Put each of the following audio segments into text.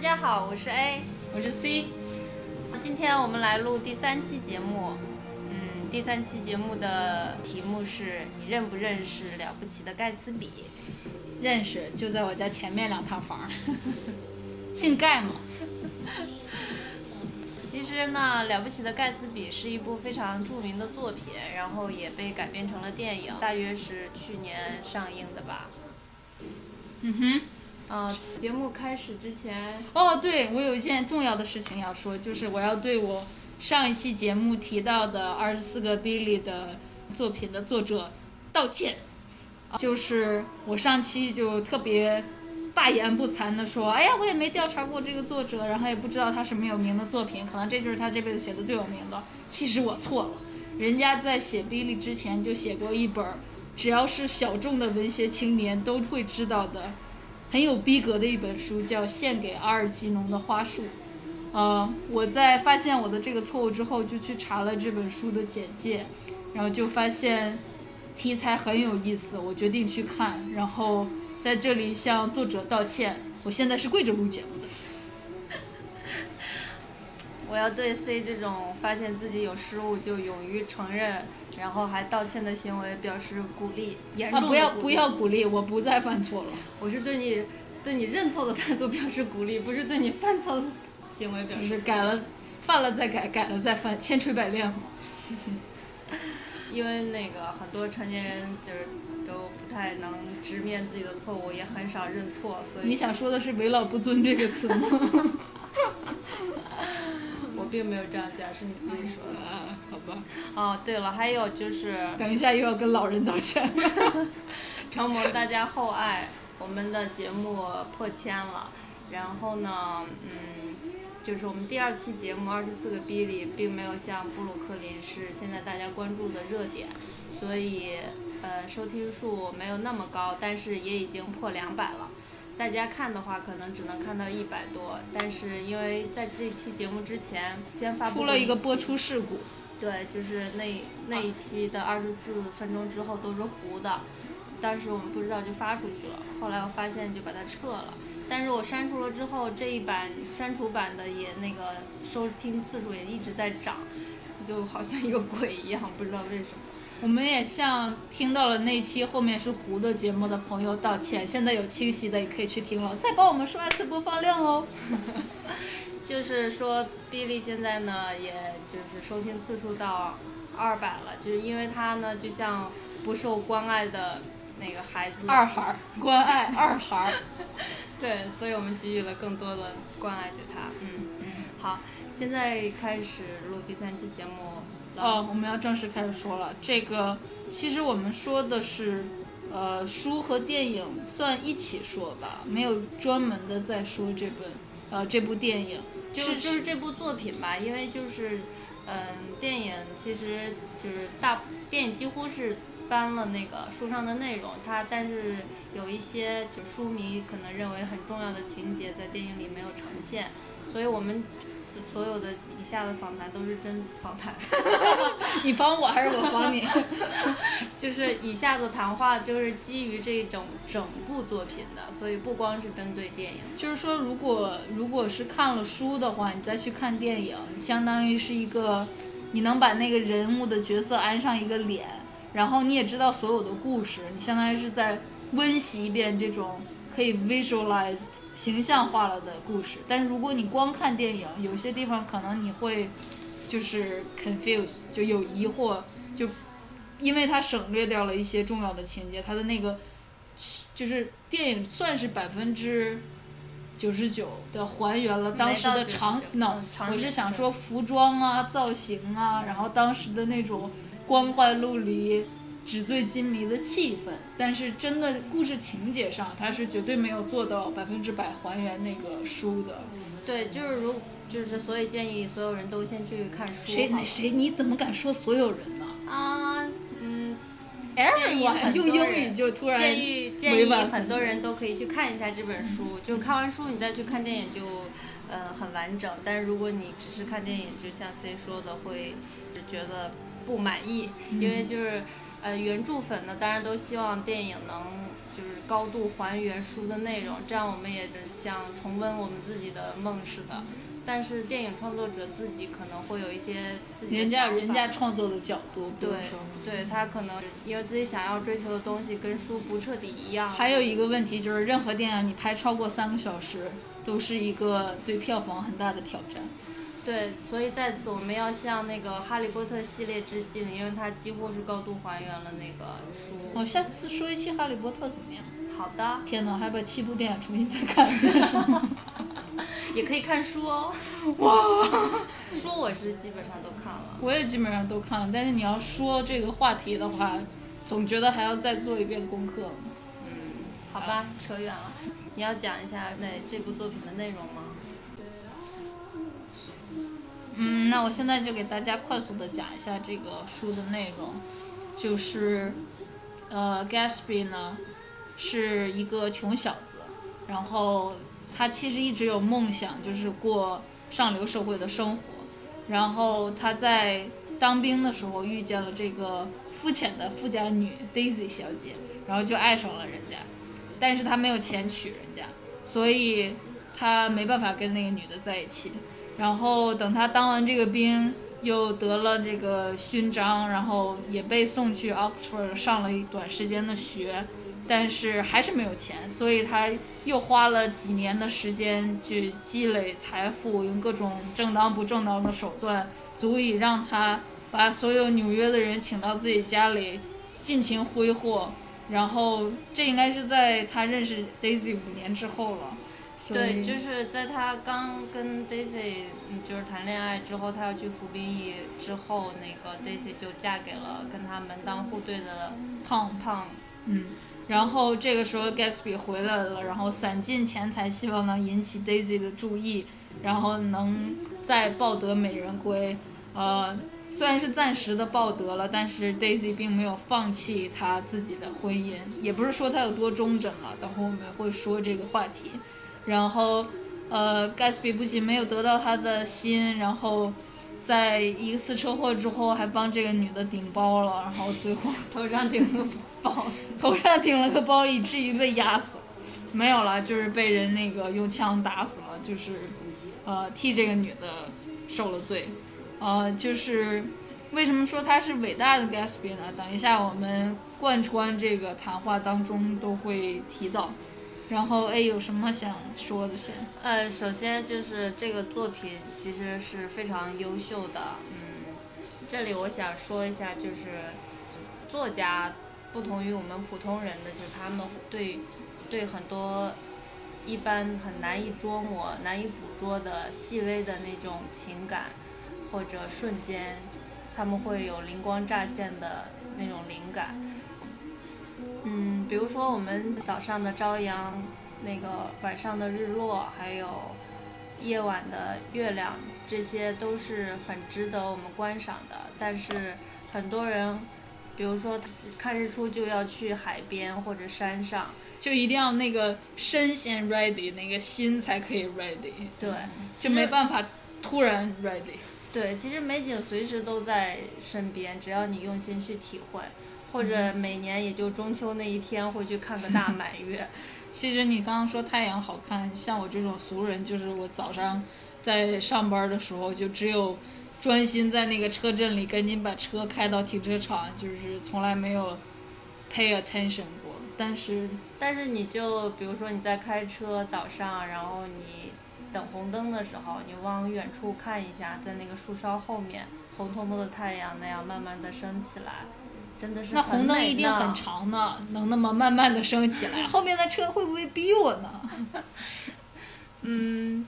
家好，我是 A，我是 C。今天我们来录第三期节目。嗯，第三期节目的题目是你认不认识了不起的盖茨比？认识，就在我家前面两套房。姓盖吗？其实呢，了不起的盖茨比是一部非常著名的作品，然后也被改编成了电影，大约是去年上映的吧。嗯哼。呃，节目开始之前。哦，对，我有一件重要的事情要说，就是我要对我上一期节目提到的二十四个 Billy 的作品的作者道歉。就是我上期就特别大言不惭的说，哎呀，我也没调查过这个作者，然后也不知道他什么有名的作品，可能这就是他这辈子写的最有名的。其实我错了，人家在写 Billy 之前就写过一本，只要是小众的文学青年都会知道的。很有逼格的一本书，叫《献给阿尔吉农的花束》。呃，我在发现我的这个错误之后，就去查了这本书的简介，然后就发现题材很有意思，我决定去看。然后在这里向作者道歉，我现在是跪着录节目的。我要对 C 这种发现自己有失误就勇于承认。然后还道歉的行为表示鼓励，严重不要不要鼓励，我不再犯错了。我是对你对你认错的态度表示鼓励，不是对你犯错的行为表示。是改了，犯了再改，改了再犯，千锤百炼嘛。因为那个很多成年人就是都不太能直面自己的错误，也很少认错，所以。你想说的是“为老不尊”这个词吗？我并没有这样讲，是你自己说的。啊，好吧。哦，对了，还有就是。等一下又要跟老人道歉。承蒙大家厚爱，我们的节目破千了。然后呢，嗯，就是我们第二期节目《二十四个 B》里，并没有像布鲁克林是现在大家关注的热点，所以呃收听数没有那么高，但是也已经破两百了。大家看的话，可能只能看到一百多，但是因为在这期节目之前先发布出了一个播出事故，对，就是那那一期的二十四分钟之后都是糊的，当时我们不知道就发出去了，后来我发现就把它撤了，但是我删除了之后这一版删除版的也那个收听次数也一直在涨，就好像一个鬼一样，不知道为什么。我们也向听到了那期后面是糊的节目的朋友道歉，现在有清晰的也可以去听了，再帮我们刷一次播放量哦。就是说，哔哩现在呢，也就是收听次数到二百了，就是因为他呢，就像不受关爱的那个孩子。二孩，关爱二孩。对，所以我们给予了更多的关爱对他，嗯。嗯。好，现在开始录第三期节目。哦，我们要正式开始说了。这个其实我们说的是，呃，书和电影算一起说吧，没有专门的在说这本呃这部电影。就是就是这部作品吧，因为就是嗯，电影其实就是大电影几乎是搬了那个书上的内容，它但是有一些就书迷可能认为很重要的情节在电影里没有呈现，所以我们。所有的以下的访谈都是真访谈，你帮我还是我帮你？就是以下的谈话就是基于这种整部作品的，所以不光是针对电影。就是说，如果如果是看了书的话，你再去看电影，相当于是一个，你能把那个人物的角色安上一个脸，然后你也知道所有的故事，你相当于是在温习一遍这种可以 visualized。形象化了的故事，但是如果你光看电影，有些地方可能你会就是 confuse，就有疑惑，就因为它省略掉了一些重要的情节，它的那个就是电影算是百分之九十九的还原了当时的场，那我是想说服装啊、造型啊，然后当时的那种光怪陆离。纸醉金迷的气氛，但是真的故事情节上，它是绝对没有做到百分之百还原那个书的。对，就是如就是所以建议所有人都先去看书。谁谁你怎么敢说所有人呢？啊，嗯。建议用英语就突然建议建议很多人都可以去看一下这本书，就看完书你再去看电影就呃很完整。但是如果你只是看电影，就像 C 说的，会觉得不满意，因为就是。呃，原著粉呢，当然都希望电影能就是高度还原书的内容，这样我们也像重温我们自己的梦似的。但是电影创作者自己可能会有一些自己的人家人家创作的角度，对对他可能因为自己想要追求的东西跟书不彻底一样。还有一个问题就是，任何电影你拍超过三个小时，都是一个对票房很大的挑战。对，所以在此我们要向那个《哈利波特》系列致敬，因为它几乎是高度还原了那个书。哦，下次说一期《哈利波特》怎么样？好的。天呐，还把七部电影重新再看一遍是吗？也可以看书哦。哇！书我是基本上都看了。我也基本上都看了，但是你要说这个话题的话，总觉得还要再做一遍功课。嗯，好吧，扯远了。你要讲一下那这部作品的内容吗？嗯，那我现在就给大家快速的讲一下这个书的内容，就是，呃，Gatsby 呢是一个穷小子，然后他其实一直有梦想，就是过上流社会的生活，然后他在当兵的时候遇见了这个肤浅的富家女 Daisy 小姐，然后就爱上了人家，但是他没有钱娶人家，所以他没办法跟那个女的在一起。然后等他当完这个兵，又得了这个勋章，然后也被送去 Oxford 上了一短时间的学，但是还是没有钱，所以他又花了几年的时间去积累财富，用各种正当不正当的手段，足以让他把所有纽约的人请到自己家里，尽情挥霍。然后这应该是在他认识 Daisy 五年之后了。对，就是在他刚跟 Daisy 就是谈恋爱之后，他要去服兵役之后，那个 Daisy 就嫁给了跟他门当户对的 Tom Tom。嗯，然后这个时候 Gatsby 回来了，然后散尽钱财，希望能引起 Daisy 的注意，然后能再抱得美人归。呃，虽然是暂时的抱得了，但是 Daisy 并没有放弃她自己的婚姻，也不是说她有多忠贞了，等会我们会说这个话题。然后，呃，Gatsby 不仅没有得到他的心，然后，在一次车祸之后还帮这个女的顶包了，然后最后头上顶了个包，头上顶了个包，以至于被压死了。没有了，就是被人那个用枪打死了，就是，呃，替这个女的受了罪。呃，就是为什么说他是伟大的 Gatsby 呢？等一下我们贯穿这个谈话当中都会提到。然后 A 有什么想说的先？呃，首先就是这个作品其实是非常优秀的，嗯，这里我想说一下，就是作家不同于我们普通人的，就他们对对很多一般很难以捉摸、难以捕捉的细微的那种情感或者瞬间，他们会有灵光乍现的那种灵感。嗯，比如说我们早上的朝阳，那个晚上的日落，还有夜晚的月亮，这些都是很值得我们观赏的。但是很多人，比如说看日出就要去海边或者山上，就一定要那个身先 ready，那个心才可以 ready。对，就没办法突然 ready。对，其实美景随时都在身边，只要你用心去体会。或者每年也就中秋那一天会去看个大 满月。其实你刚刚说太阳好看，像我这种俗人，就是我早上在上班的时候，就只有专心在那个车阵里赶紧把车开到停车场，就是从来没有 pay attention 过。但是但是你就比如说你在开车早上，然后你等红灯的时候，你往远处看一下，在那个树梢后面，红彤彤的太阳那样慢慢的升起来。真的是那红灯一定很长呢，能那么慢慢的升起来，后面的车会不会逼我呢？嗯，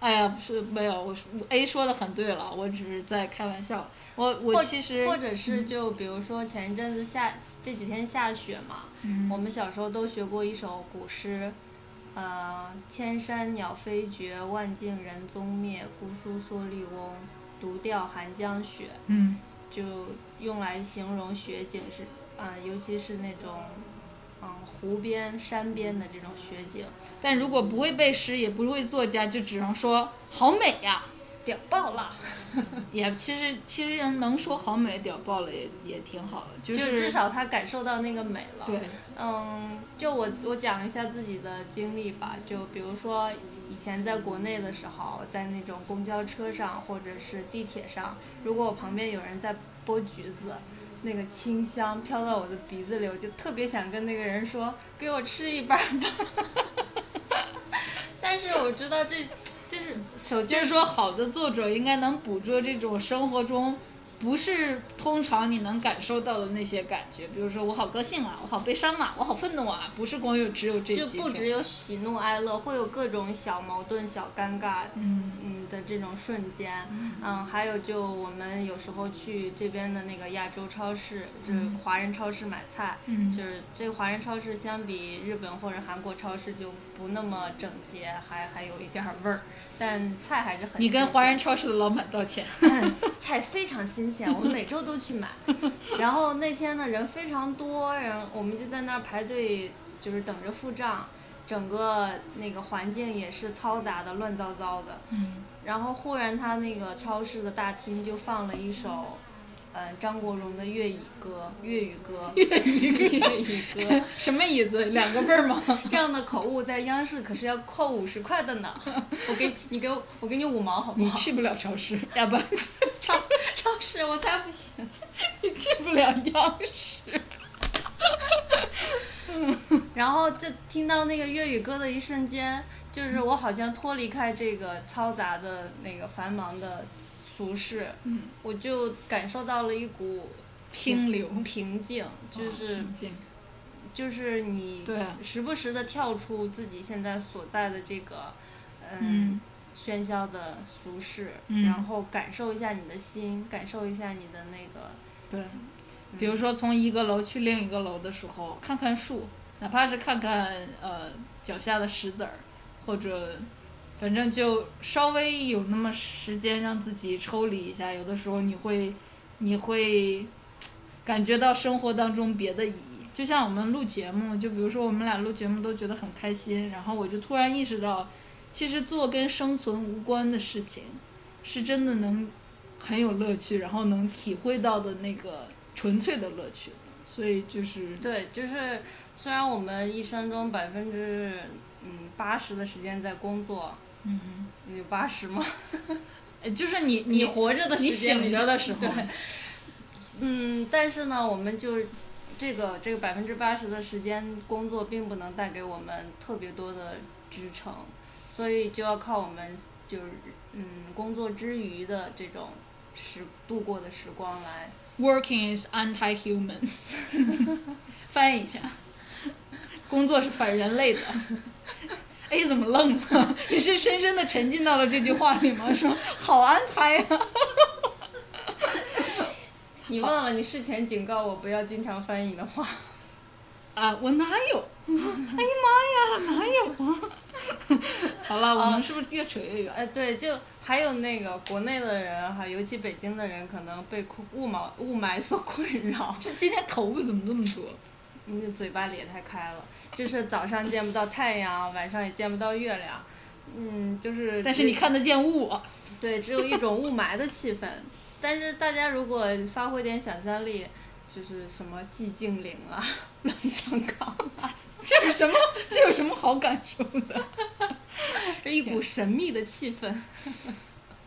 哎呀，不是没有，我 A 说的很对了，我只是在开玩笑。我我其实或者是就比如说前一阵子下这几天下雪嘛，我们小时候都学过一首古诗，呃，千山鸟飞绝，万径人踪灭，姑苏蓑笠翁，独钓寒江雪。嗯。就用来形容雪景是，啊，尤其是那种，嗯，湖边、山边的这种雪景。但如果不会背诗，也不会作家，就只能说好美呀。屌爆了。也其实其实能说好美屌爆了也也挺好的，就是至少他感受到那个美了。对。嗯，就我我讲一下自己的经历吧，就比如说以前在国内的时候，在那种公交车上或者是地铁上，如果我旁边有人在剥橘子，那个清香飘到我的鼻子里，我就特别想跟那个人说，给我吃一半吧。但是我知道这。就是首先就是说，好的作者应该能捕捉这种生活中。不是通常你能感受到的那些感觉，比如说我好高兴啊，我好悲伤啊，我好愤怒啊，不是光有只有这就不只有喜怒哀乐，会有各种小矛盾、小尴尬，嗯。嗯的这种瞬间，嗯，还有就我们有时候去这边的那个亚洲超市，就是华人超市买菜，嗯。就是这个华人超市相比日本或者韩国超市就不那么整洁，还还有一点味儿。但菜还是很。你跟华人超市的老板道歉。菜非常新鲜，我们每周都去买。然后那天呢人非常多，然后我们就在那儿排队，就是等着付账。整个那个环境也是嘈杂的，乱糟糟的。嗯。然后忽然他那个超市的大厅就放了一首。嗯，张国荣的粤语歌，粤语歌，粤语歌，什么椅子？两个辈儿吗？这样的口误在央视可是要扣五十块的呢。我给你给我，我给你五毛好不好？你去不了超市，要不超超市我才不行。你去不了央视。然后就听到那个粤语歌的一瞬间，就是我好像脱离开这个嘈杂的那个繁忙的。俗世，我就感受到了一股清流平静，就是就是你时不时的跳出自己现在所在的这个嗯。喧嚣的俗世，然后感受一下你的心，感受一下你的那个对，比如说从一个楼去另一个楼的时候，看看树，哪怕是看看呃脚下的石子儿，或者。反正就稍微有那么时间让自己抽离一下，有的时候你会，你会感觉到生活当中别的意义。就像我们录节目，就比如说我们俩录节目都觉得很开心，然后我就突然意识到，其实做跟生存无关的事情，是真的能很有乐趣，然后能体会到的那个纯粹的乐趣。所以就是。对，就是虽然我们一生中百分之嗯八十的时间在工作。嗯，有八十吗？就是你你活着的时间，你醒着的时候。对。嗯，但是呢，我们就这个这个百分之八十的时间工作，并不能带给我们特别多的支撑，所以就要靠我们就是嗯工作之余的这种时度过的时光来。Working is anti-human。翻译一下。工作是反人类的。A 怎么愣了？你是深深的沉浸到了这句话里吗？说 好安排呀。你忘了你事前警告我不要经常翻译的话。啊，我哪有？哎呀妈呀，哪有啊？好了，我们是不是越扯越远？哎，对，就还有那个国内的人哈，尤其北京的人，可能被雾霾雾霾所困扰。这今天头发怎么这么多？你嘴巴咧太开了。就是早上见不到太阳，晚上也见不到月亮，嗯，就是。但是你看得见雾。对，只有一种雾霾的气氛。但是大家如果发挥点想象力，就是什么寂静岭啊，冷藏岗啊。这有什么？这有什么好感受的？这一股神秘的气氛。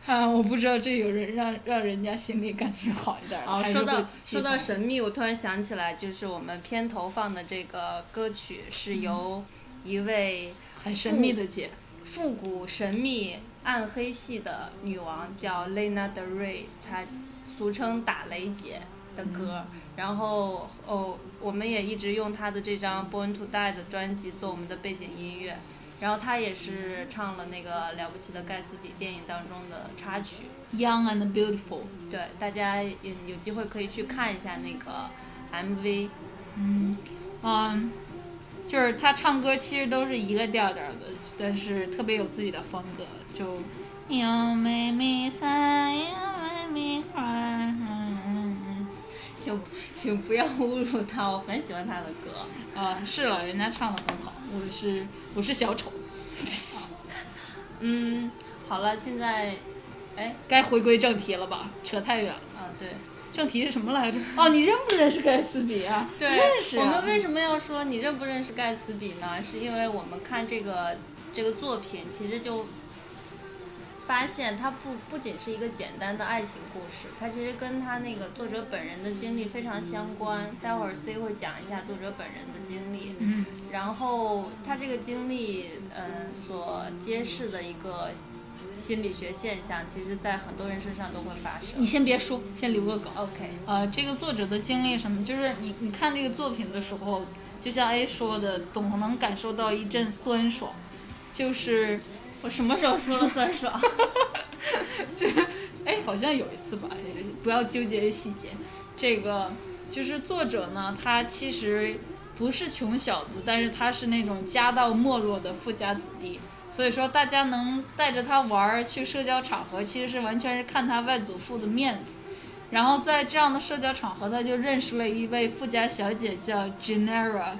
啊，我不知道这有人让让人家心里感觉好一点哦，说到说到神秘，我突然想起来，就是我们片头放的这个歌曲是由一位很神秘的姐，复古神秘暗黑系的女王叫 Lena Del Rey，她俗称打雷姐的歌，然后哦，我们也一直用她的这张 Born to Die 的专辑做我们的背景音乐。然后他也是唱了那个了不起的盖茨比电影当中的插曲。Young and beautiful。对，大家也有机会可以去看一下那个 MV。嗯，嗯，就是他唱歌其实都是一个调调的，但是特别有自己的风格，就。You make me sad, you make me cry。请请不要侮辱他，我很喜欢他的歌。啊，是了，人家唱的很好，我是。我是小丑。嗯，好了，现在哎，该回归正题了吧？扯太远了。啊对。正题是什么来着？哦，你认不认识盖茨比啊？对，认识啊。我们为什么要说你认不认识盖茨比呢？是因为我们看这个这个作品，其实就发现它不不仅是一个简单的爱情故事，它其实跟他那个作者本人的经历非常相关。待会儿 C 会讲一下作者本人的经历。嗯。然后他这个经历，嗯，所揭示的一个。心理学现象，其实在很多人身上都会发生。你先别说，先留个梗。OK。呃，这个作者的经历什么，就是你你看这个作品的时候，就像 A 说的，总能感受到一阵酸爽。就是我什么时候说了酸爽？就是哎，好像有一次吧，不要纠结于细节。这个就是作者呢，他其实不是穷小子，但是他是那种家道没落的富家子弟。所以说，大家能带着他玩儿去社交场合，其实是完全是看他外祖父的面子。然后在这样的社交场合，他就认识了一位富家小姐，叫 Genera。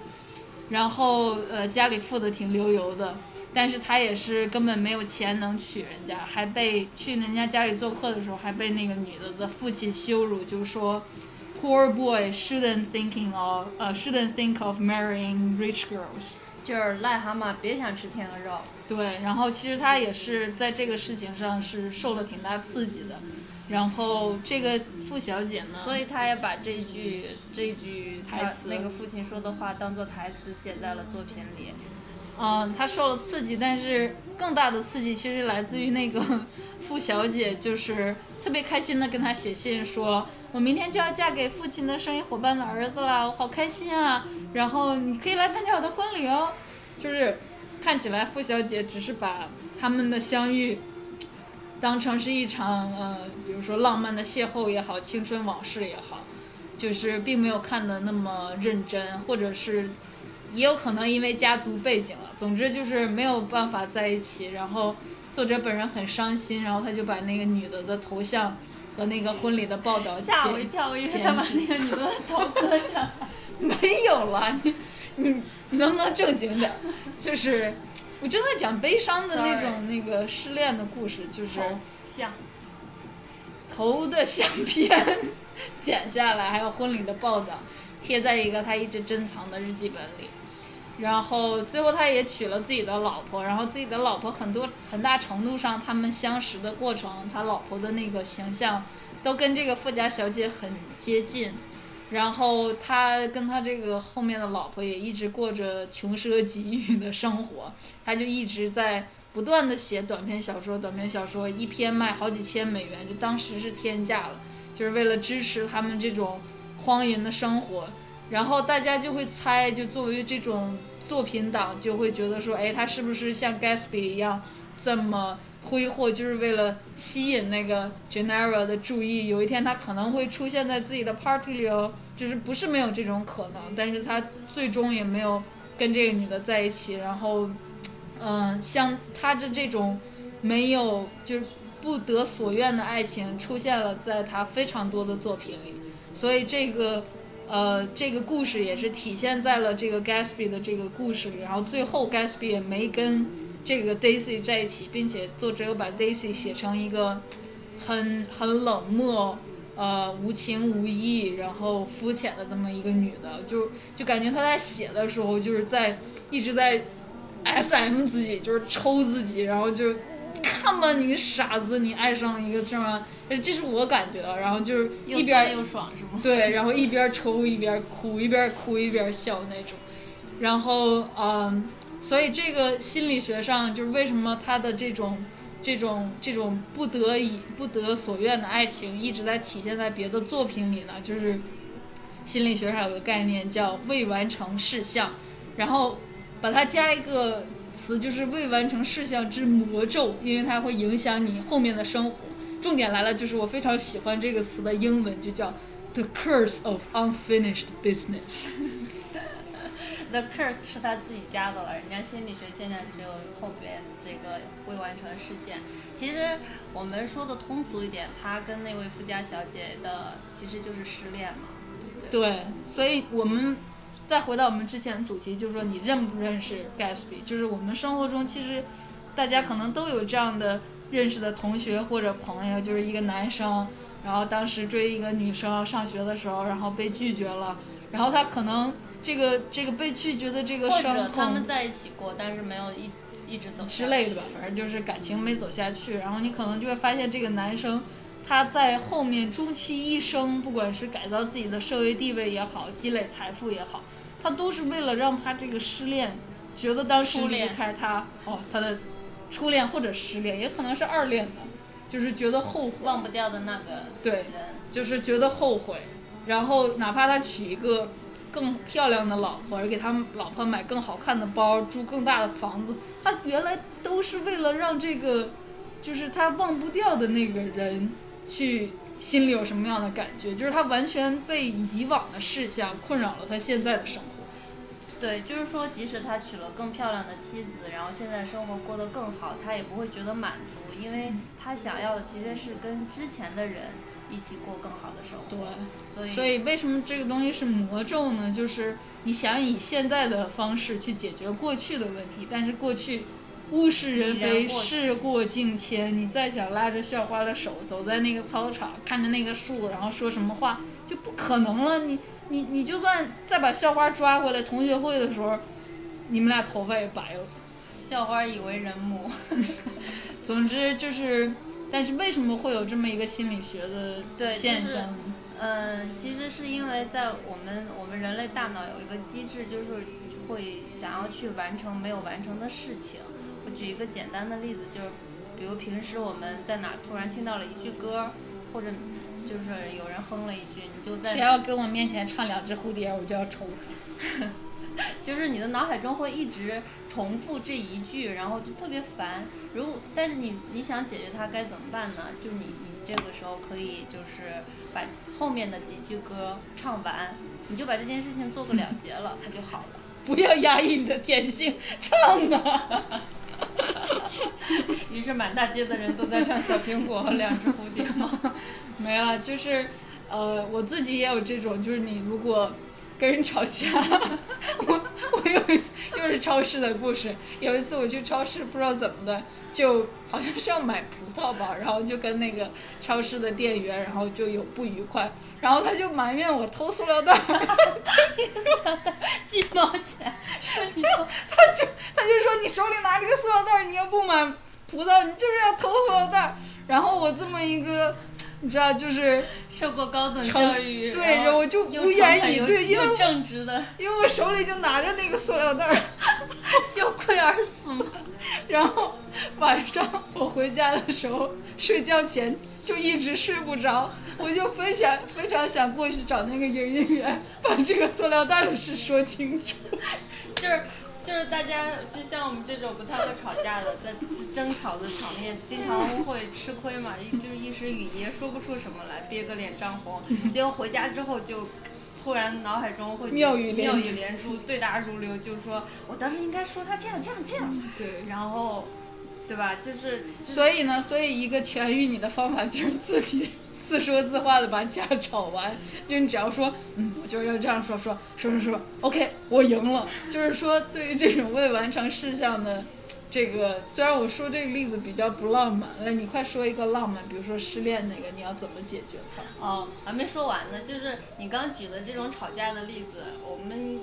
然后呃，家里富的挺流油的，但是他也是根本没有钱能娶人家，还被去人家家里做客的时候，还被那个女的的父亲羞辱，就说 Poor boy shouldn't thinking of 呃 shouldn't think of marrying rich girls。就是癞蛤蟆别想吃天鹅肉。对，然后其实他也是在这个事情上是受了挺大刺激的，然后这个傅小姐呢，所以他也把这句这句台词那个父亲说的话当做台词写在了作品里。嗯，他受了刺激，但是更大的刺激其实来自于那个 傅小姐，就是特别开心的跟他写信说，我明天就要嫁给父亲的生意伙伴的儿子了，我好开心啊！然后你可以来参加我的婚礼哦，就是看起来傅小姐只是把他们的相遇当成是一场呃，比如说浪漫的邂逅也好，青春往事也好，就是并没有看的那么认真，或者是也有可能因为家族背景了，总之就是没有办法在一起。然后作者本人很伤心，然后他就把那个女的的头像和那个婚礼的报道吓我一跳，我以为他把那个女的头割下来。没有了，你你你能不能正经点？就是我正在讲悲伤的那种那个失恋的故事，就是像头的相片 剪下来，还有婚礼的报道贴在一个他一直珍藏的日记本里，然后最后他也娶了自己的老婆，然后自己的老婆很多很大程度上他们相识的过程，他老婆的那个形象都跟这个富家小姐很接近。然后他跟他这个后面的老婆也一直过着穷奢极欲的生活，他就一直在不断的写短篇小说，短篇小说一篇卖好几千美元，就当时是天价了，就是为了支持他们这种荒淫的生活。然后大家就会猜，就作为这种作品党，就会觉得说，哎，他是不是像 Gatsby 一样这么？挥霍就是为了吸引那个 Genera 的注意，有一天他可能会出现在自己的 party 里哦，就是不是没有这种可能，但是他最终也没有跟这个女的在一起，然后，嗯，像他的这种没有就是不得所愿的爱情出现了在他非常多的作品里，所以这个呃这个故事也是体现在了这个 Gatsby 的这个故事里，然后最后 Gatsby 也没跟。这个 Daisy 在一起，并且作者又把 Daisy 写成一个很很冷漠、呃无情无义、然后肤浅的这么一个女的，就就感觉他在写的时候就是在一直在 SM 自己，就是抽自己，然后就看吧你个傻子，你爱上了一个这么，这是我感觉的，然后就是一边又爽是吗？对，然后一边抽一边哭，一边哭一边笑那种，然后嗯。所以这个心理学上就是为什么他的这种这种这种不得已不得所愿的爱情一直在体现在别的作品里呢？就是心理学上有个概念叫未完成事项，然后把它加一个词就是未完成事项之魔咒，因为它会影响你后面的生活。重点来了，就是我非常喜欢这个词的英文就叫 the curse of unfinished business。The curse 是他自己加的了，人家心理学现在只有后边这个未完成事件。其实我们说的通俗一点，他跟那位富家小姐的其实就是失恋嘛，对对？对，所以我们再回到我们之前的主题，就是说你认不认识 Gatsby？就是我们生活中其实大家可能都有这样的认识的同学或者朋友，就是一个男生，然后当时追一个女生，上学的时候，然后被拒绝了，然后他可能这个这个被拒绝的这个伤痛。或者他们在一起过，但是没有一一直走。之类的吧，反正就是感情没走下去，然后你可能就会发现这个男生。他在后面终其一生，不管是改造自己的社会地位也好，积累财富也好，他都是为了让他这个失恋，觉得当时离开他，哦，他的初恋或者失恋，也可能是二恋的，就是觉得后悔，忘不掉的那个对，就是觉得后悔，然后哪怕他娶一个更漂亮的老婆，给他老婆买更好看的包，住更大的房子，他原来都是为了让这个，就是他忘不掉的那个人。去心里有什么样的感觉？就是他完全被以往的事项困扰了他现在的生活。对，就是说，即使他娶了更漂亮的妻子，然后现在生活过得更好，他也不会觉得满足，因为他想要的其实是跟之前的人一起过更好的生活。对，所以所以为什么这个东西是魔咒呢？就是你想以现在的方式去解决过去的问题，但是过去。物是人非，事过境迁，你再想拉着校花的手走在那个操场，看着那个树，然后说什么话，就不可能了。你你你就算再把校花抓回来，同学会的时候，你们俩头发也白了。校花已为人母。总之就是，但是为什么会有这么一个心理学的现象呢？嗯，其实是因为在我们我们人类大脑有一个机制，就是会想要去完成没有完成的事情。举一个简单的例子，就是比如平时我们在哪突然听到了一句歌，或者就是有人哼了一句，你就在谁要跟我面前唱两只蝴蝶，我就要抽他。就是你的脑海中会一直重复这一句，然后就特别烦。如果但是你你想解决它该怎么办呢？就你你这个时候可以就是把后面的几句歌唱完，你就把这件事情做个了结了，它就好了。不要压抑你的天性，唱啊！于是满大街的人都在唱小苹果和两只蝴蝶吗？没了，就是呃我自己也有这种，就是你如果跟人吵架，我我有一次又是超市的故事，有一次我去超市不知道怎么的，就好像是要买葡萄吧，然后就跟那个超市的店员，然后就有不愉快。然后他就埋怨我偷塑料袋，塑料袋几毛钱，说你偷，他就他就说你手里拿着个塑料袋，你又不买葡萄，你就是要偷塑料袋。然后我这么一个，你知道就是受过高等教育，对，我就无言以对，因为正直的，因为我手里就拿着那个塑料袋，羞愧而死嘛？然后晚上我回家的时候，睡觉前。就一直睡不着，我就非常非常想过去找那个营业员，把这个塑料袋的事说清楚。就是就是大家就像我们这种不太会吵架的，在争吵的场面，经常会吃亏嘛，就是一时语噎说不出什么来，憋个脸涨红，结果回家之后就突然脑海中会妙语妙语连珠，对答如流，就是说我当时应该说他这样这样这样，对，然后。对吧？就是。所以呢，所以一个痊愈你的方法就是自己自说自话的把架吵完。就你只要说，嗯，我就要这样说说说说说，OK，我赢了。就是说，对于这种未完成事项的这个，虽然我说这个例子比较不浪漫，来，你快说一个浪漫，比如说失恋那个，你要怎么解决它？哦，还没说完呢，就是你刚举的这种吵架的例子，我们。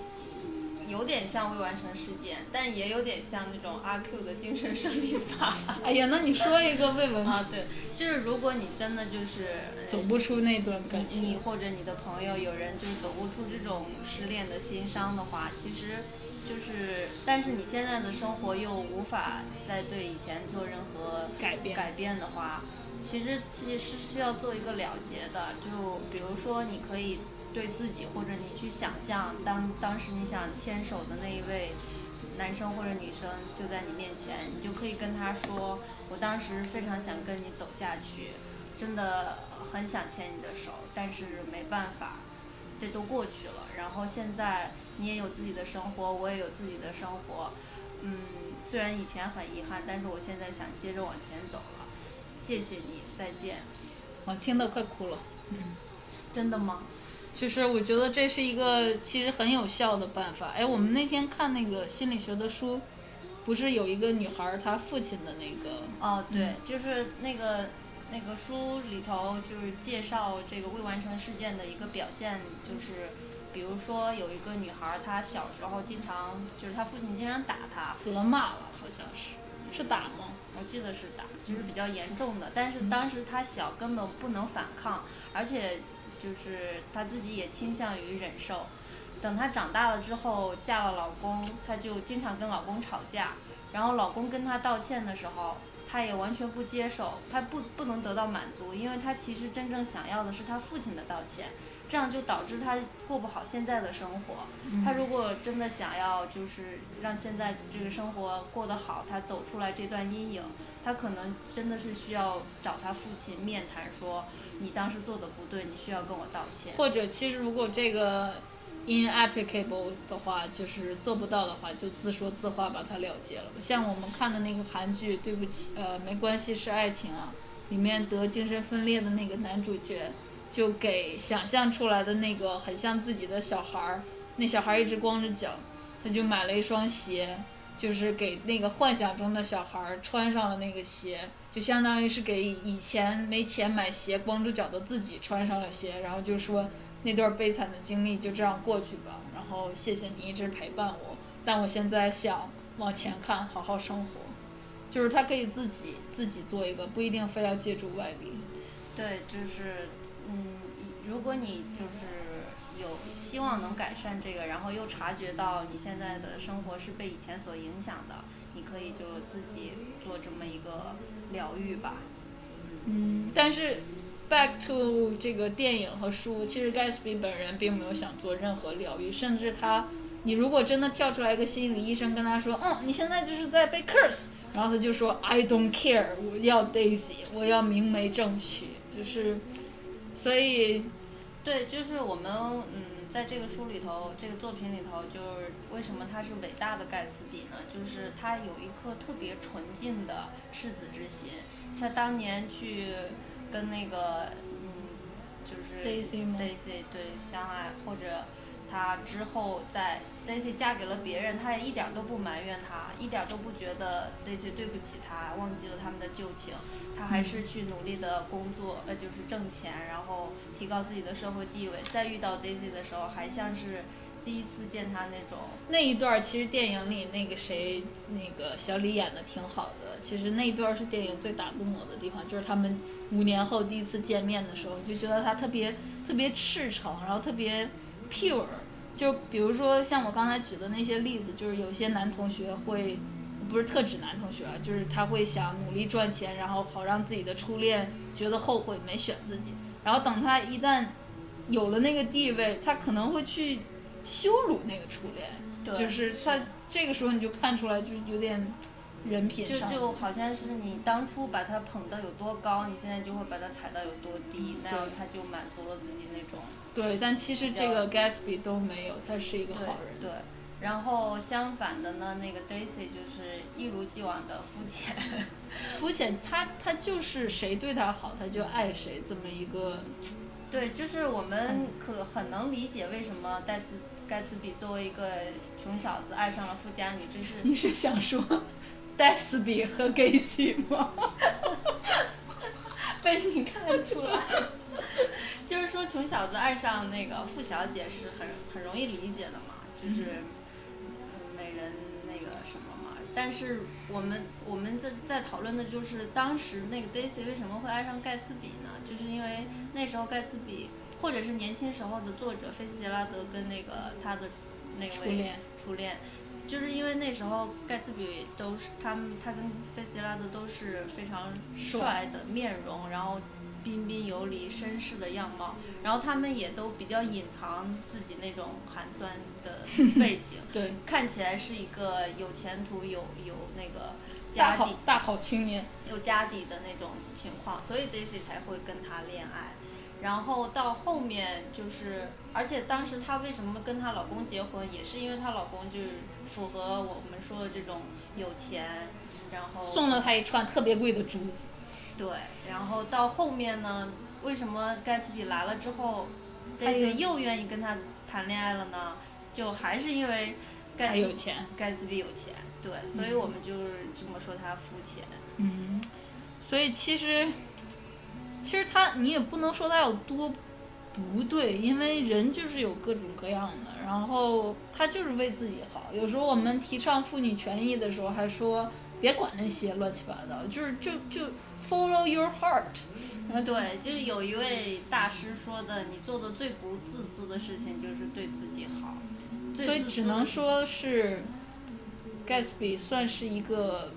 有点像未完成事件，但也有点像那种阿 Q 的精神胜利法。哎呀，那你说一个未完成？啊，对，就是如果你真的就是走不出那段感情，你或者你的朋友有人就是走不出这种失恋的心伤的话，其实就是，但是你现在的生活又无法再对以前做任何改变改变的话，其实其实是需要做一个了结的。就比如说，你可以。对自己，或者你去想象，当当时你想牵手的那一位男生或者女生就在你面前，你就可以跟他说，我当时非常想跟你走下去，真的很想牵你的手，但是没办法，这都过去了。然后现在你也有自己的生活，我也有自己的生活，嗯，虽然以前很遗憾，但是我现在想接着往前走了。谢谢你，再见。我听得快哭了。嗯。真的吗？就是我觉得这是一个其实很有效的办法。哎，我们那天看那个心理学的书，不是有一个女孩儿她父亲的那个。哦，对，就是那个那个书里头就是介绍这个未完成事件的一个表现，就是比如说有一个女孩儿，她小时候经常就是她父亲经常打她。责骂了，好像是，是打吗？我记得是打，就是比较严重的，但是当时她小根本不能反抗，而且就是她自己也倾向于忍受。等她长大了之后嫁了老公，她就经常跟老公吵架，然后老公跟她道歉的时候，她也完全不接受，她不不能得到满足，因为她其实真正想要的是她父亲的道歉，这样就导致她过不好现在的生活。她如果真的想要就是让现在这个生活过得好，她走出来这段阴影，他可能真的是需要找他父亲面谈说，你当时做的不对，你需要跟我道歉。或者其实如果这个。inapplicable 的话，就是做不到的话，就自说自话把它了结了。像我们看的那个韩剧，对不起，呃，没关系是爱情啊，里面得精神分裂的那个男主角，就给想象出来的那个很像自己的小孩儿，那小孩儿一直光着脚，他就买了一双鞋，就是给那个幻想中的小孩穿上了那个鞋，就相当于是给以前没钱买鞋光着脚的自己穿上了鞋，然后就说。那段悲惨的经历就这样过去吧，然后谢谢你一直陪伴我，但我现在想往前看，好好生活，就是他可以自己自己做一个，不一定非要借助外力。对，就是嗯，如果你就是有希望能改善这个，然后又察觉到你现在的生活是被以前所影响的，你可以就自己做这么一个疗愈吧。嗯，但是。Back to 这个电影和书，其实盖茨比本人并没有想做任何疗愈，甚至他，你如果真的跳出来一个心理医生跟他说，嗯，你现在就是在被 curse，然后他就说 I don't care，我要 Daisy，我要明媒正娶，就是，所以，对，就是我们嗯，在这个书里头，这个作品里头，就是为什么他是伟大的盖茨比呢？就是他有一颗特别纯净的赤子之心，他当年去。跟那个嗯，就是 Daisy 对相爱，或者他之后在 Daisy 嫁给了别人，他也一点都不埋怨他，一点都不觉得 Daisy 对不起他，忘记了他们的旧情，他还是去努力的工作，呃就是挣钱，然后提高自己的社会地位，再遇到 Daisy 的时候，还像是。第一次见他那种，那一段其实电影里那个谁，那个小李演的挺好的。其实那一段是电影最打动我的地方，就是他们五年后第一次见面的时候，就觉得他特别特别赤诚，然后特别 pure。就比如说像我刚才举的那些例子，就是有些男同学会，不是特指男同学啊，就是他会想努力赚钱，然后好让自己的初恋觉得后悔没选自己。然后等他一旦有了那个地位，他可能会去。羞辱那个初恋，就是他这个时候你就看出来就有点人品上。就就好像是你当初把他捧得有多高，你现在就会把他踩到有多低，那样他就满足了自己那种。对，但其实这个 Gatsby 都没有，他是一个好人。对，然后相反的呢，那个 Daisy 就是一如既往的肤浅。肤浅，他他就是谁对他好他就爱谁这么一个。对，就是我们可很能理解为什么戴斯盖茨比作为一个穷小子爱上了富家女，这是你是想说戴斯比和 Gacy 吗？被你看出来，就是说穷小子爱上那个富小姐是很很容易理解的嘛，就是美人那个什么嘛。但是我们我们在在讨论的就是当时那个 Daisy 为什么会爱上盖茨比呢？就是因为那时候盖茨比，或者是年轻时候的作者菲茨杰拉德跟那个他的那位初恋，就是因为那时候盖茨比都是他们他跟菲斯杰拉德都是非常帅的面容，然后。彬彬有礼、绅士的样貌，然后他们也都比较隐藏自己那种寒酸的 背景，对，看起来是一个有前途、有有那个家底、大好青年、有家底的那种情况，所以 Daisy 才会跟他恋爱。然后到后面就是，而且当时她为什么跟她老公结婚，也是因为她老公就是符合我们说的这种有钱，然后送了她一串特别贵的珠子。对，然后到后面呢，为什么盖茨比来了之后，Daisy 又愿意跟他谈恋爱了呢？就还是因为盖茨比有钱。盖茨比有钱，对，所以我们就是这么说他肤浅。嗯，所以其实，其实他你也不能说他有多不对，因为人就是有各种各样的，然后他就是为自己好。有时候我们提倡妇女权益的时候，还说别管那些乱七八糟，就是就就 follow your heart。嗯，对，就是有一位大师说的，你做的最不自私的事情就是对自己好。所以只能说是，Gatsby 算是一个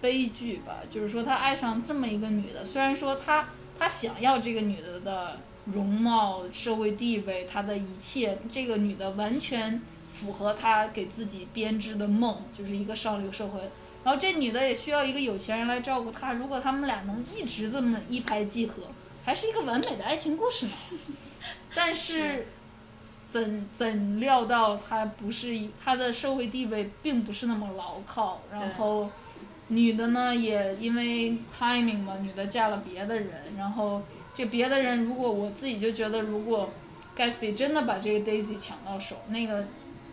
悲剧吧，就是说他爱上这么一个女的，虽然说他他想要这个女的的容貌、社会地位，他的一切，这个女的完全符合他给自己编织的梦，就是一个上流社会。然后这女的也需要一个有钱人来照顾她，如果他们俩能一直这么一拍即合，还是一个完美的爱情故事呢。但是。怎怎料到他不是一他的社会地位并不是那么牢靠，然后女的呢也因为 timing 嘛，女的嫁了别的人，然后这别的人如果我自己就觉得如果 Gatsby 真的把这个 Daisy 抢到手，那个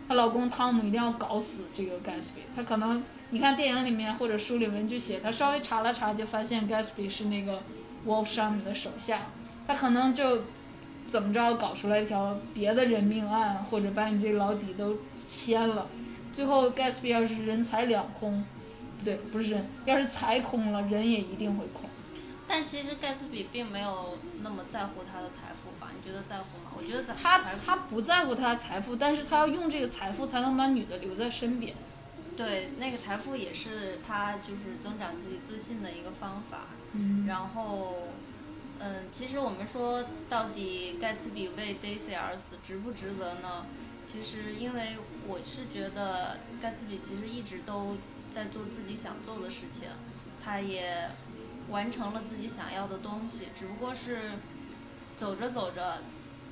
她老公汤姆一定要搞死这个 Gatsby，他可能你看电影里面或者书里面就写他稍微查了查就发现 Gatsby 是那个 Wolf 上面的手下，他可能就。怎么着搞出来一条别的人命案，或者把你这老底都掀了，最后 Gatsby 要是人财两空，不对，不是人，要是财空了，人也一定会空。但其实盖茨比并没有那么在乎他的财富吧？你觉得在乎吗？我觉得他他不在乎他的财富，但是他要用这个财富才能把女的留在身边。对，那个财富也是他就是增长自己自信的一个方法。嗯。然后。嗯，其实我们说到底盖茨比为 Daisy 而死值不值得呢？其实因为我是觉得盖茨比其实一直都在做自己想做的事情，他也完成了自己想要的东西，只不过是走着走着，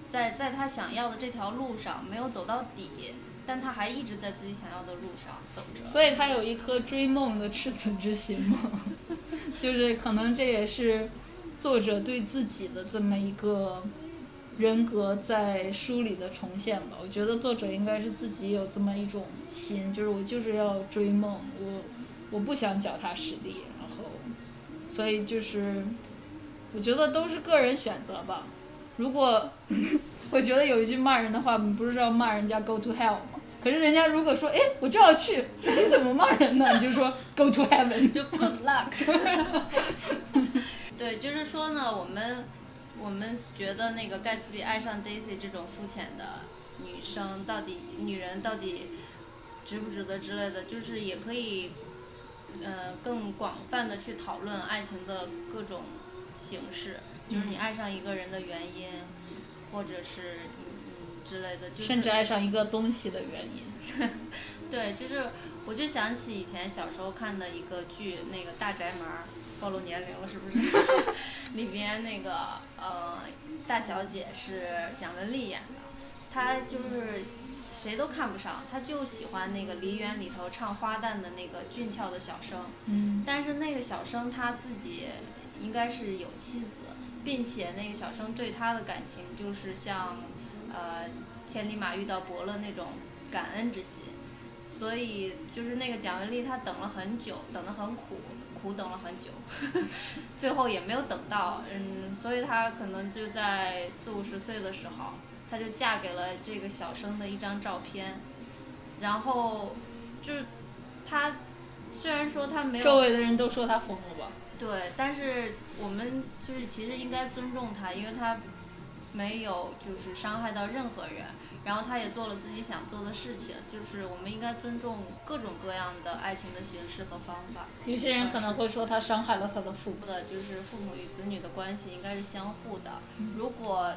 在在他想要的这条路上没有走到底，但他还一直在自己想要的路上走着。所以他有一颗追梦的赤子之心嘛，就是可能这也是。作者对自己的这么一个人格在书里的重现吧，我觉得作者应该是自己有这么一种心，就是我就是要追梦，我我不想脚踏实地，然后所以就是我觉得都是个人选择吧。如果 我觉得有一句骂人的话，你不是要骂人家 go to hell 吗？可是人家如果说，哎，我就要去，你怎么骂人呢？你就说 go to heaven，就 good luck。对，就是说呢，我们我们觉得那个盖茨比爱上 Daisy 这种肤浅的女生，到底女人到底值不值得之类的，就是也可以，呃，更广泛的去讨论爱情的各种形式，就是你爱上一个人的原因，或者是嗯之类的，甚至爱上一个东西的原因。对，就是我就想起以前小时候看的一个剧，那个大宅门。暴露年龄了是不是？里边那个呃大小姐是蒋雯丽演的，她就是谁都看不上，她就喜欢那个梨园里头唱花旦的那个俊俏的小生。嗯。但是那个小生他自己应该是有妻子，并且那个小生对她的感情就是像呃千里马遇到伯乐那种感恩之心，所以就是那个蒋雯丽她等了很久，等得很苦。苦等了很久，最后也没有等到，嗯，所以她可能就在四五十岁的时候，她就嫁给了这个小生的一张照片，然后就是她虽然说她没有，周围的人都说她疯了吧？对，但是我们就是其实应该尊重她，因为她没有就是伤害到任何人。然后他也做了自己想做的事情，就是我们应该尊重各种各样的爱情的形式和方法。有些人可能会说他伤害了他的父母。的就是父母与子女的关系应该是相互的。如果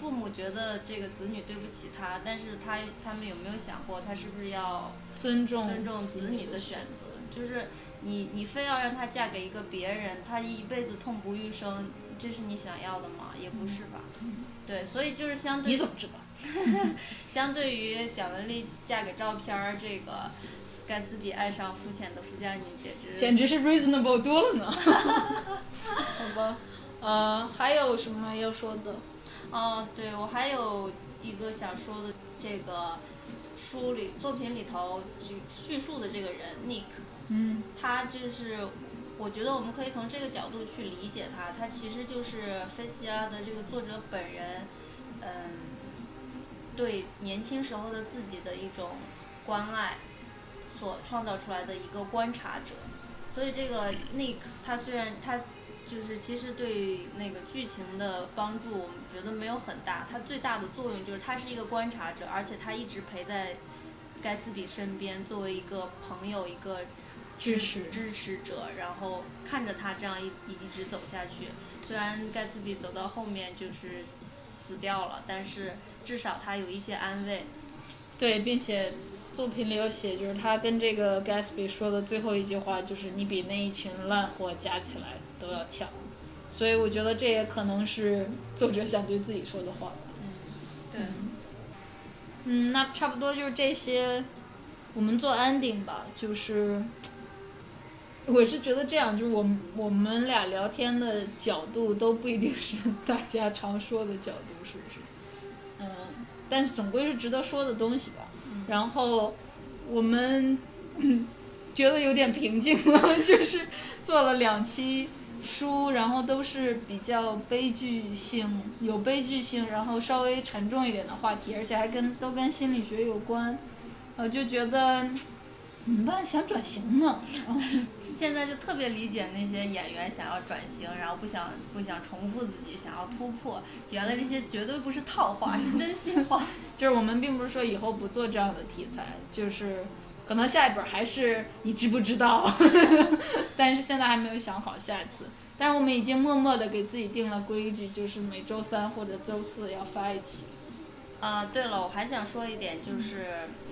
父母觉得这个子女对不起他，但是他他们有没有想过他是不是要尊重尊重子女的选择？就是你你非要让他嫁给一个别人，他一辈子痛不欲生，这是你想要的吗？也不是吧。对，所以就是相对。你怎么知道？相对于蒋雯丽嫁给照片儿，这个盖茨比爱上肤浅的富家女，简直简直是 reasonable 多了呢。好吧，呃，还有什么要说的？哦，对，我还有一个想说的，这个书里作品里头就叙述的这个人 Nick，嗯他就是我觉得我们可以从这个角度去理解他，他其实就是菲斯杰拉的这个作者本人，嗯，对年轻时候的自己的一种关爱所创造出来的一个观察者，所以这个 Nick 他虽然他就是其实对那个剧情的帮助，我们觉得没有很大，他最大的作用就是他是一个观察者，而且他一直陪在盖茨比身边，作为一个朋友一个支持支持者，然后看着他这样一一直走下去，虽然盖茨比走到后面就是死掉了，但是至少他有一些安慰。对，并且作品里有写，就是他跟这个 Gatsby 说的最后一句话就是你比那一群烂货加起来都要强，所以我觉得这也可能是作者想对自己说的话。嗯，对。嗯，那差不多就是这些，我们做 ending 吧，就是，我是觉得这样，就是我们我们俩聊天的角度都不一定是大家常说的角度，是不是？嗯，但是总归是值得说的东西吧。然后我们 觉得有点平静了，就是做了两期书，然后都是比较悲剧性，有悲剧性，然后稍微沉重一点的话题，而且还跟都跟心理学有关，呃就觉得怎么办？想转型呢。现在就特别理解那些演员想要转型，然后不想不想重复自己，想要突破，原来这些绝对不是套话，是真心话。就是我们并不是说以后不做这样的题材，就是可能下一本还是你知不知道，但是现在还没有想好下一次。但是我们已经默默的给自己定了规矩，就是每周三或者周四要发一期。啊，对了，我还想说一点，就是嗯，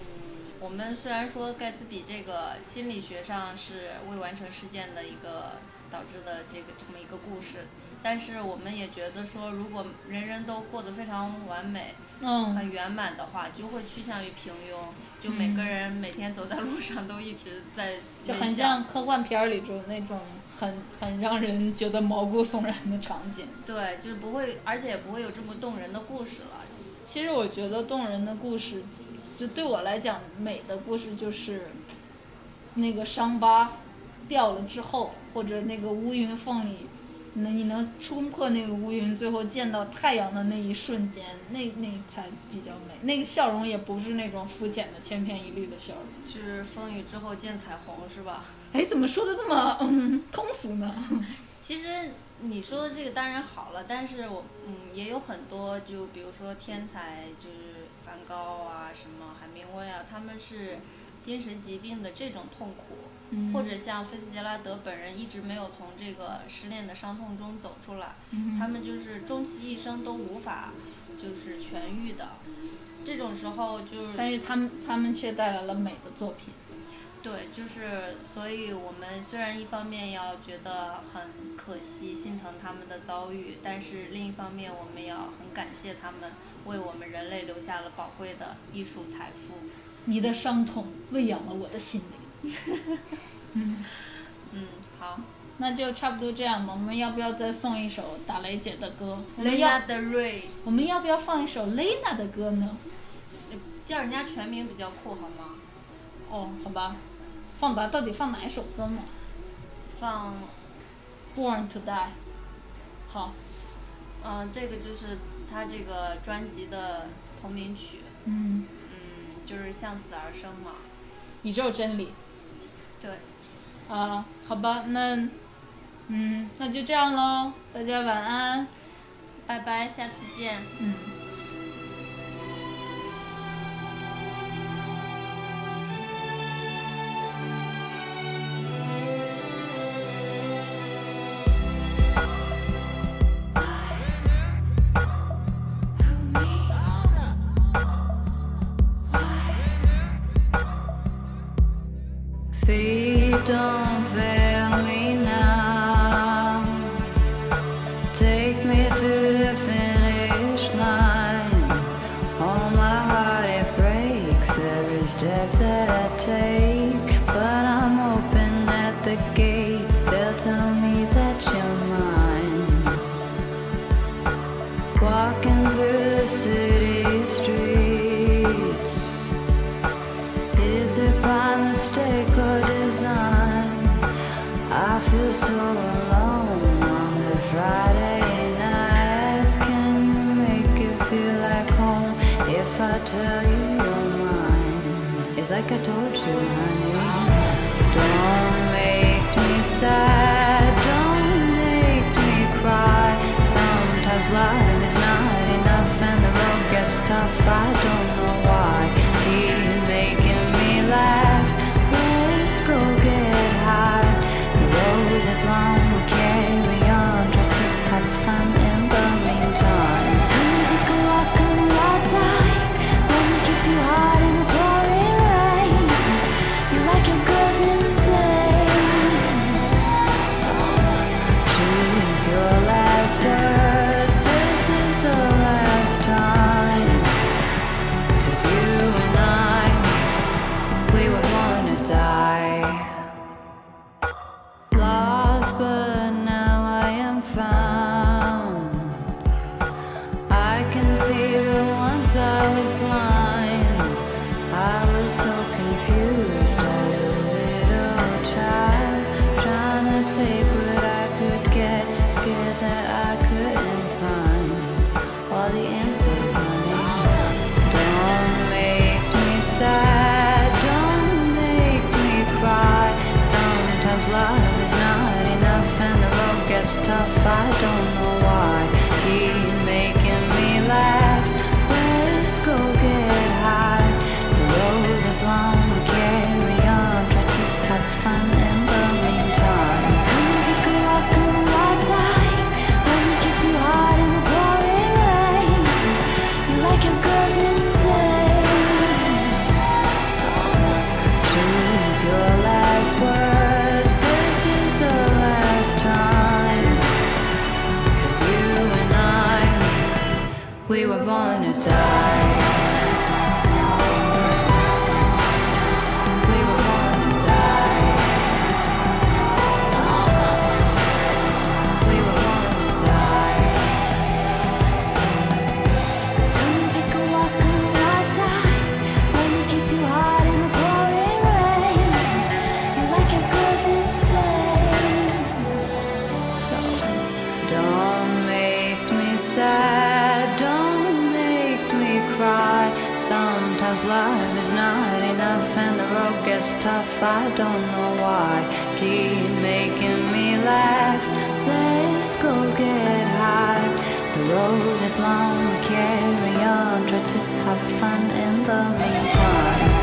我们虽然说盖茨比这个心理学上是未完成事件的一个导致的这个这么一个故事，但是我们也觉得说，如果人人都过得非常完美，嗯很圆满的话，就会趋向于平庸，就每个人每天走在路上都一直在 就很像科幻片儿里头那种很很让人觉得毛骨悚然的场景。对，就是不会，而且也不会有这么动人的故事了。其实我觉得动人的故事，就对我来讲，美的故事就是那个伤疤掉了之后，或者那个乌云缝里，那你能冲破那个乌云，最后见到太阳的那一瞬间，那那才比较美。那个笑容也不是那种肤浅的千篇一律的笑容。是风雨之后见彩虹是吧？哎，怎么说的这么嗯通俗呢？其实你说的这个当然好了，但是我嗯也有很多，就比如说天才，就是梵高啊，什么海明威啊，他们是精神疾病的这种痛苦，嗯或者像菲茨杰拉德本人一直没有从这个失恋的伤痛中走出来，嗯他们就是终其一生都无法就是痊愈的，这种时候就是。但是他们他们却带来了美的作品。对，就是，所以我们虽然一方面要觉得很可惜、心疼他们的遭遇，但是另一方面我们要很感谢他们为我们人类留下了宝贵的艺术财富。你的伤痛喂养了我的心灵。嗯，嗯，好。那就差不多这样吧。我们要不要再送一首打雷姐的歌？我们要 Lana Del Rey 我们要不要放一首 Lena 的歌呢？叫人家全名比较酷好吗？哦，好吧，放吧，到底放哪一首歌呢放，？Born to Die。好。嗯、这个就是他这个专辑的同名曲。嗯。嗯，就是向死而生嘛。宇宙真理。对。啊，好吧，那，嗯，那就这样喽，大家晚安。拜拜，下次见。嗯。tell you. It's like I told you, honey. Don't make me sad, don't make me cry. Sometimes life is not enough and the road gets tough. I but once I was blind, I was so confused as a little child, trying to take what I could get, scared that I couldn't find all the answers I need. Don't make me sad, don't make me cry. Sometimes love is not enough and the road gets tough. I don't know. smile, carry on, try to have fun in the meantime.